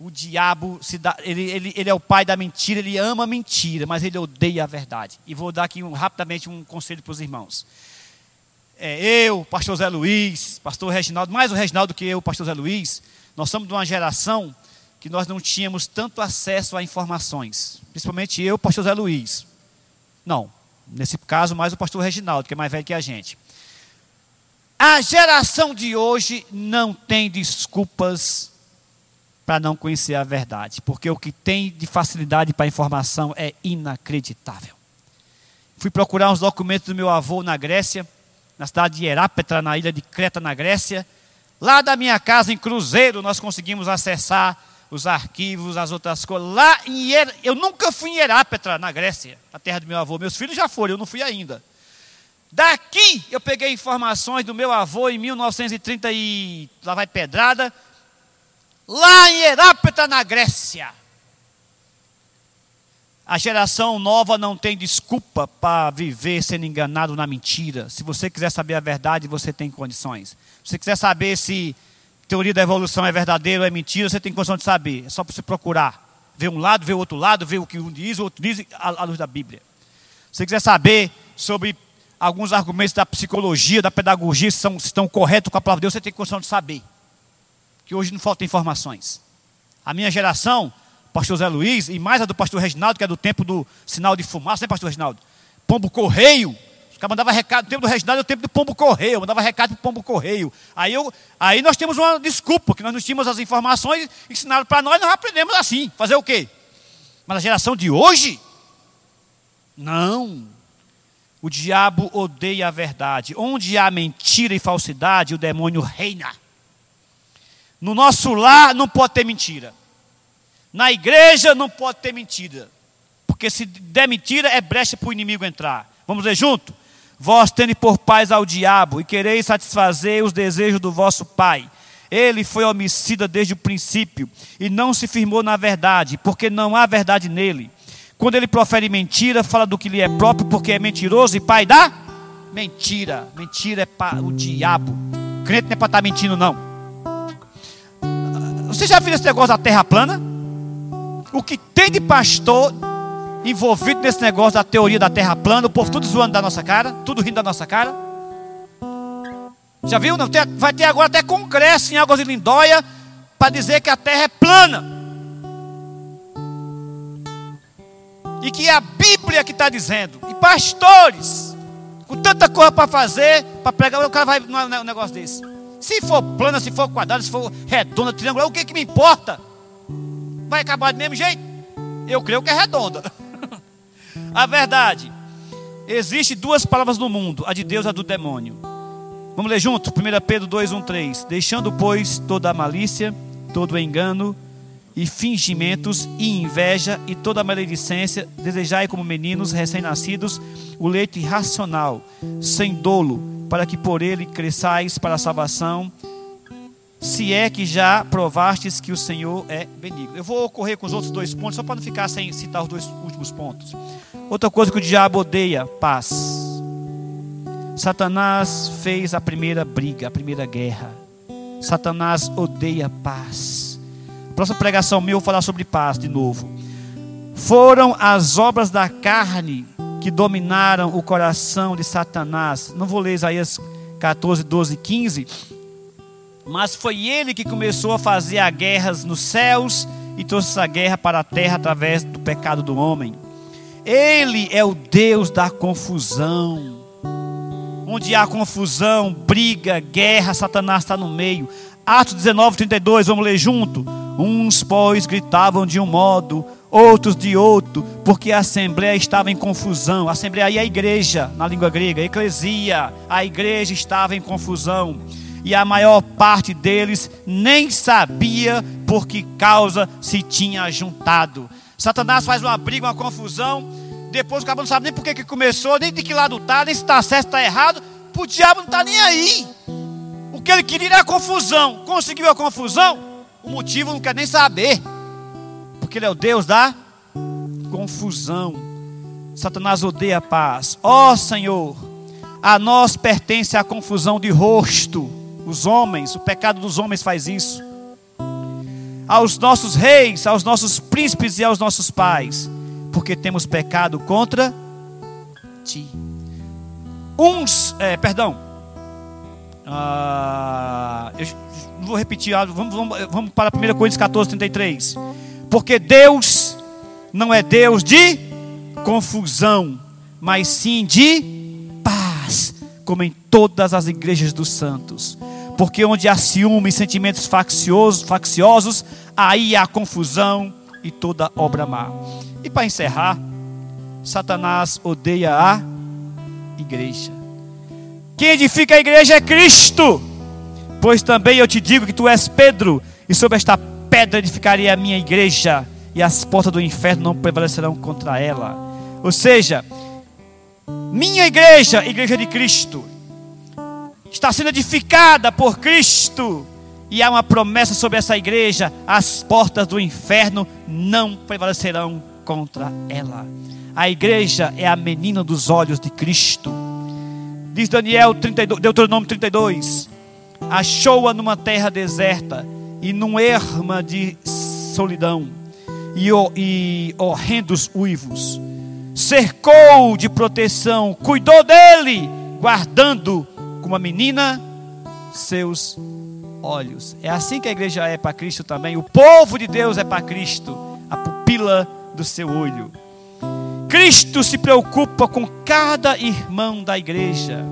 o diabo dá, ele, ele, ele é o pai da mentira, ele ama a mentira, mas ele odeia a verdade. E vou dar aqui um, rapidamente um conselho para os irmãos. É, eu, pastor Zé Luiz, pastor Reginaldo, mais o Reginaldo que eu, pastor Zé Luiz, nós somos de uma geração que nós não tínhamos tanto acesso a informações. Principalmente eu, pastor Zé Luiz. Não, nesse caso mais o pastor Reginaldo, que é mais velho que a gente. A geração de hoje não tem desculpas para não conhecer a verdade, porque o que tem de facilidade para informação é inacreditável. Fui procurar uns documentos do meu avô na Grécia, na cidade de Herápetra, na ilha de Creta, na Grécia. Lá da minha casa, em Cruzeiro, nós conseguimos acessar os arquivos, as outras coisas. Lá em Hier... eu nunca fui em Herápetra, na Grécia, a terra do meu avô. Meus filhos já foram, eu não fui ainda. Daqui eu peguei informações do meu avô em 1930 e lá vai pedrada, lá em Herápeta, na Grécia. A geração nova não tem desculpa para viver sendo enganado na mentira. Se você quiser saber a verdade, você tem condições. Se você quiser saber se teoria da evolução é verdadeira ou é mentira, você tem condição de saber. É só para você procurar. Ver um lado, ver o outro lado, ver o que um diz, o outro diz, à luz da Bíblia. Se você quiser saber sobre alguns argumentos da psicologia, da pedagogia, se, são, se estão corretos com a palavra de Deus, você tem condição de saber que hoje não faltam informações. A minha geração, pastor Zé Luiz, e mais a do pastor Reginaldo, que é do tempo do sinal de fumaça, né, pastor Reginaldo? Pombo Correio. Os caras mandavam recado, o tempo do Reginaldo é o tempo do Pombo Correio, eu mandava recado para o Pombo Correio. Aí, eu, aí nós temos uma desculpa, que nós não tínhamos as informações ensinaram para nós, nós aprendemos assim. Fazer o quê? Mas a geração de hoje, não. O diabo odeia a verdade. Onde há mentira e falsidade, o demônio reina. No nosso lar não pode ter mentira. Na igreja não pode ter mentira. Porque se der mentira, é brecha para o inimigo entrar. Vamos ler junto? Vós tende por paz ao diabo e quereis satisfazer os desejos do vosso pai. Ele foi homicida desde o princípio e não se firmou na verdade, porque não há verdade nele. Quando ele profere mentira, fala do que lhe é próprio, porque é mentiroso e pai da mentira. Mentira é para o diabo. crente não é para estar tá mentindo, não. Você já viu esse negócio da terra plana? O que tem de pastor envolvido nesse negócio da teoria da terra plana, o povo tudo zoando da nossa cara, tudo rindo da nossa cara. Já viu? Não tem, vai ter agora até congresso em Águas de Lindóia para dizer que a terra é plana. E que é a Bíblia que está dizendo. E pastores, com tanta coisa para fazer, para pregar, o cara vai num negócio desse. Se for plana, se for quadrada, se for redonda, triangular, o que, que me importa? Vai acabar do mesmo jeito? Eu creio que é redonda. a verdade. Existem duas palavras no mundo, a de Deus e a do demônio. Vamos ler junto? 1 Pedro 2, 1, 3. Deixando, pois, toda a malícia, todo o engano e fingimentos e inveja e toda maledicência, desejai como meninos recém-nascidos o leite racional, sem dolo, para que por ele cresçais para a salvação, se é que já provastes que o Senhor é benigno. Eu vou correr com os outros dois pontos, só para não ficar sem citar os dois últimos pontos. Outra coisa que o diabo odeia, paz. Satanás fez a primeira briga, a primeira guerra. Satanás odeia paz. Próxima pregação minha eu vou falar sobre paz de novo. Foram as obras da carne que dominaram o coração de Satanás. Não vou ler Isaías 14, 12 15. Mas foi ele que começou a fazer as guerras nos céus e trouxe essa guerra para a terra através do pecado do homem. Ele é o Deus da confusão. Onde há confusão, briga, guerra, Satanás está no meio. Atos 19, 32, vamos ler junto. Uns, pois, gritavam de um modo, outros de outro, porque a assembleia estava em confusão. A assembleia é a igreja, na língua grega, a eclesia. A igreja estava em confusão. E a maior parte deles nem sabia por que causa se tinha juntado. Satanás faz uma briga, uma confusão. Depois o cabo não sabe nem por que, que começou, nem de que lado está, nem se está certo, está errado. O diabo não está nem aí. O que ele queria era a confusão. Conseguiu a confusão? O motivo não quer nem saber. Porque ele é o Deus da confusão. Satanás odeia a paz. Ó oh, Senhor, a nós pertence a confusão de rosto. Os homens, o pecado dos homens faz isso aos nossos reis, aos nossos príncipes e aos nossos pais, porque temos pecado contra ti. Uns, é, perdão, ah, eu vou repetir, vamos, vamos, vamos para 1 Coríntios 14, 33. Porque Deus não é Deus de confusão, mas sim de paz, como em todas as igrejas dos santos. Porque onde há ciúme e sentimentos facciosos, facciosos, aí há confusão e toda obra má. E para encerrar, Satanás odeia a igreja. Quem edifica a igreja é Cristo. Pois também eu te digo que tu és Pedro, e sobre esta pedra edificarei a minha igreja, e as portas do inferno não prevalecerão contra ela. Ou seja, minha igreja, igreja de Cristo, está sendo edificada por Cristo. E há uma promessa sobre essa igreja: as portas do inferno não prevalecerão contra ela. A igreja é a menina dos olhos de Cristo. Diz Daniel 32, Deuteronômio 32: Achou-a numa terra deserta e num erma de solidão e, e horrendos uivos. Cercou de proteção, cuidou dele, guardando como a menina seus olhos. É assim que a igreja é para Cristo também. O povo de Deus é para Cristo, a pupila do seu olho. Cristo se preocupa com cada irmão da igreja,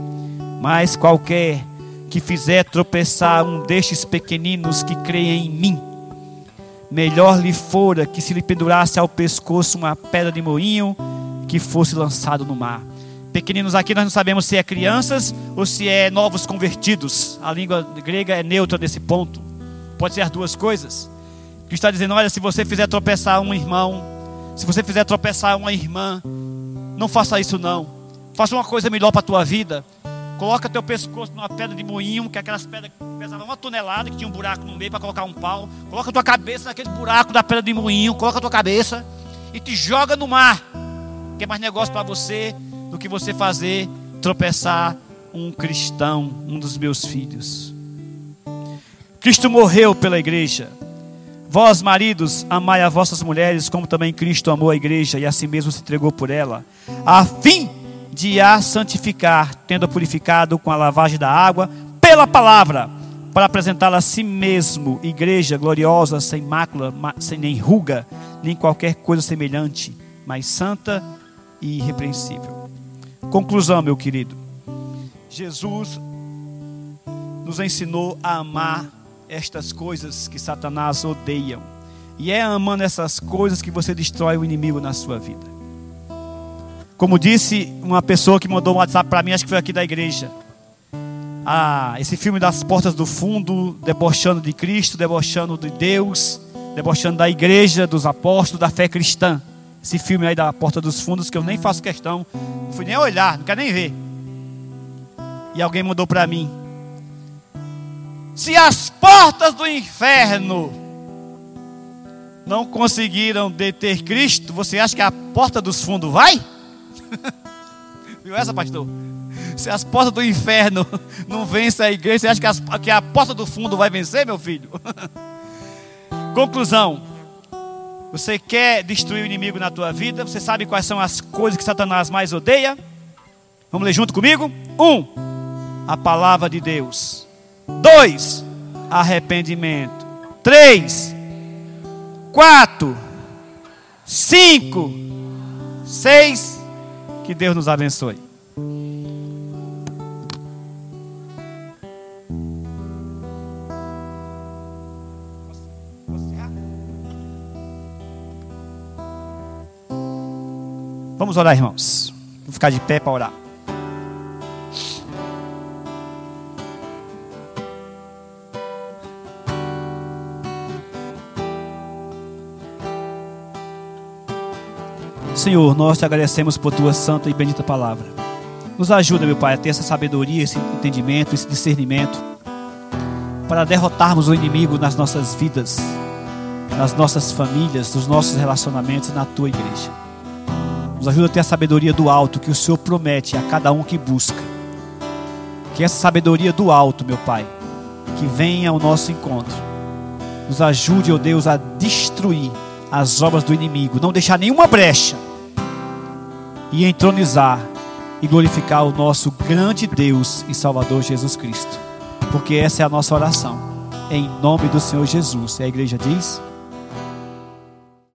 mas qualquer que fizer tropeçar um destes pequeninos que creem em mim, melhor lhe fora que se lhe pendurasse ao pescoço uma pedra de moinho que fosse lançado no mar. Pequeninos aqui nós não sabemos se é crianças ou se é novos convertidos. A língua grega é neutra nesse ponto. Pode ser as duas coisas. Que está dizendo, olha, se você fizer tropeçar um irmão, se você fizer tropeçar uma irmã, não faça isso não. Faça uma coisa melhor para a tua vida. Coloca teu pescoço numa pedra de moinho, que é aquelas pedras que pesavam uma tonelada, que tinha um buraco no meio para colocar um pau. Coloca tua cabeça naquele buraco da pedra de moinho, coloca tua cabeça e te joga no mar. Que é mais negócio para você do que você fazer tropeçar um cristão, um dos meus filhos. Cristo morreu pela igreja. Vós, maridos, amai as vossas mulheres, como também Cristo amou a igreja e a si mesmo se entregou por ela, a fim de a santificar, tendo-a purificado com a lavagem da água pela palavra, para apresentá-la a si mesmo, igreja gloriosa, sem mácula, sem nem ruga, nem qualquer coisa semelhante, mas santa e irrepreensível. Conclusão, meu querido. Jesus nos ensinou a amar estas coisas que Satanás odeia. E é amando essas coisas que você destrói o inimigo na sua vida. Como disse uma pessoa que mandou um WhatsApp para mim, acho que foi aqui da igreja. Ah, esse filme das portas do fundo, debochando de Cristo, debochando de Deus, debochando da igreja, dos apóstolos, da fé cristã. Esse filme aí da porta dos fundos que eu nem faço questão, não fui nem olhar, não quero nem ver. E alguém mandou para mim: Se as portas do inferno não conseguiram deter Cristo, você acha que a porta dos fundos vai? Viu essa, pastor? Se as portas do inferno não vencem a igreja, você acha que, as, que a porta do fundo vai vencer, meu filho? Conclusão. Você quer destruir o inimigo na tua vida? Você sabe quais são as coisas que Satanás mais odeia? Vamos ler junto comigo? Um, a palavra de Deus. Dois, arrependimento. Três, quatro, cinco, seis. Que Deus nos abençoe. Vamos orar, irmãos. Vou ficar de pé para orar. Senhor, nós te agradecemos por tua santa e bendita palavra. Nos ajuda, meu Pai, a ter essa sabedoria, esse entendimento, esse discernimento para derrotarmos o inimigo nas nossas vidas, nas nossas famílias, nos nossos relacionamentos na tua igreja. Nos ajuda a ter a sabedoria do alto que o Senhor promete a cada um que busca. Que essa sabedoria do alto, meu Pai, que venha ao nosso encontro, nos ajude, ó oh Deus, a destruir as obras do inimigo, não deixar nenhuma brecha e entronizar e glorificar o nosso grande Deus e Salvador Jesus Cristo. Porque essa é a nossa oração. Em nome do Senhor Jesus. E a igreja diz.